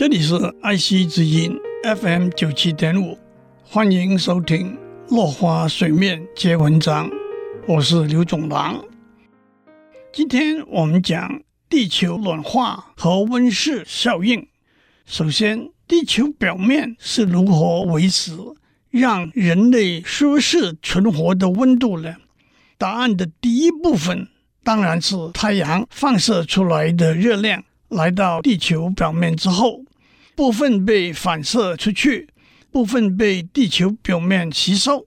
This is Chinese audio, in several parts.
这里是爱惜之音 FM 九七点五，欢迎收听《落花水面皆文章》，我是刘总郎。今天我们讲地球暖化和温室效应。首先，地球表面是如何维持让人类舒适存活的温度呢？答案的第一部分当然是太阳放射出来的热量来到地球表面之后。部分被反射出去，部分被地球表面吸收。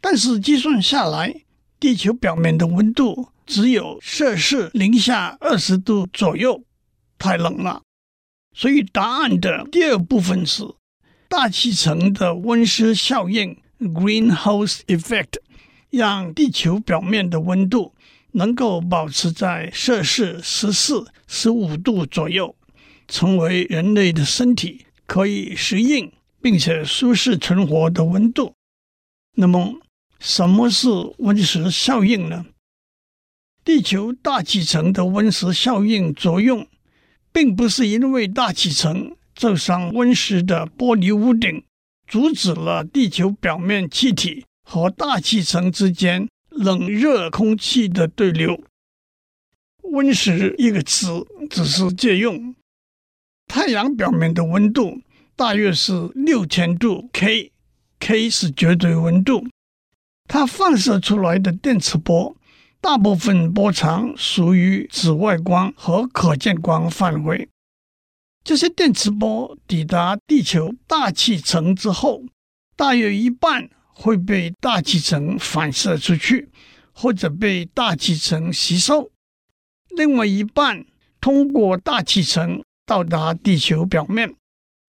但是计算下来，地球表面的温度只有摄氏零下二十度左右，太冷了。所以答案的第二部分是大气层的温室效应 （greenhouse effect），让地球表面的温度能够保持在摄氏十四、十五度左右。成为人类的身体可以适应并且舒适存活的温度。那么，什么是温室效应呢？地球大气层的温室效应作用，并不是因为大气层罩上温室的玻璃屋顶，阻止了地球表面气体和大气层之间冷热空气的对流。温室一个词只是借用。太阳表面的温度大约是六千度 K，K 是绝对温度。它放射出来的电磁波，大部分波长属于紫外光和可见光范围。这些电磁波抵达地球大气层之后，大约一半会被大气层反射出去，或者被大气层吸收；另外一半通过大气层。到达地球表面，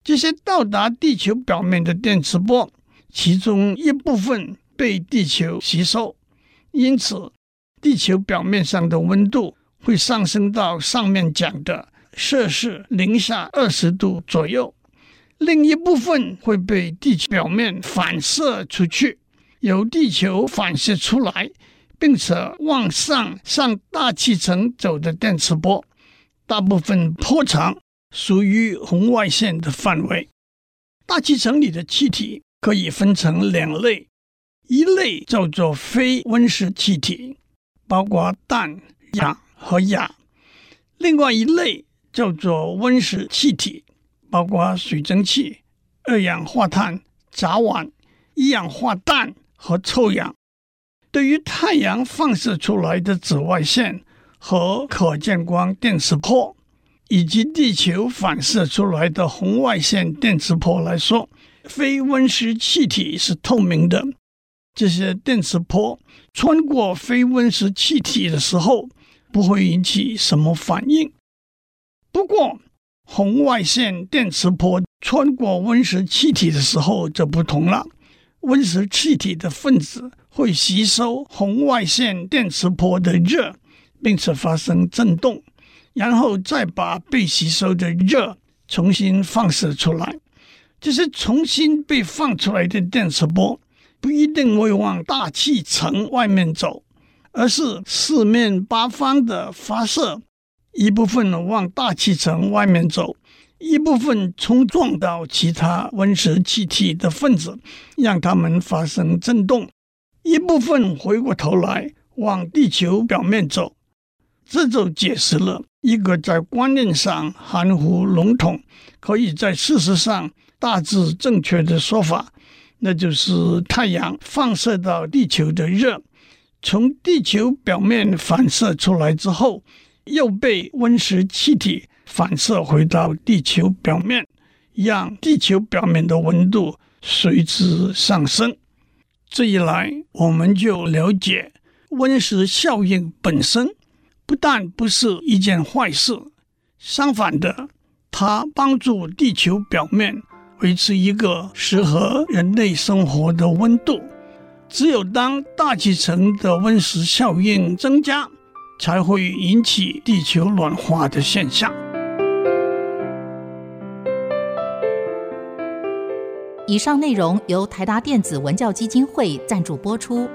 这些到达地球表面的电磁波，其中一部分被地球吸收，因此地球表面上的温度会上升到上面讲的摄氏零下二十度左右。另一部分会被地球表面反射出去，由地球反射出来，并且往上向大气层走的电磁波，大部分波长。属于红外线的范围。大气层里的气体可以分成两类，一类叫做非温室气体，包括氮、氧和氬；另外一类叫做温室气体，包括水蒸气、二氧化碳、甲烷、一氧化氮和臭氧。对于太阳放射出来的紫外线和可见光电磁波，以及地球反射出来的红外线电磁波来说，非温室气体是透明的。这些电磁波穿过非温室气体的时候，不会引起什么反应。不过，红外线电磁波穿过温室气体的时候就不同了。温室气体的分子会吸收红外线电磁波的热，并且发生振动。然后再把被吸收的热重新放射出来，这些重新被放出来的电磁波不一定会往大气层外面走，而是四面八方的发射，一部分往大气层外面走，一部分冲撞到其他温室气体的分子，让它们发生振动，一部分回过头来往地球表面走。这就解释了一个在观念上含糊笼统，可以在事实上大致正确的说法，那就是太阳放射到地球的热，从地球表面反射出来之后，又被温室气体反射回到地球表面，让地球表面的温度随之上升。这一来，我们就了解温室效应本身。不但不是一件坏事，相反的，它帮助地球表面维持一个适合人类生活的温度。只有当大气层的温室效应增加，才会引起地球暖化的现象。以上内容由台达电子文教基金会赞助播出。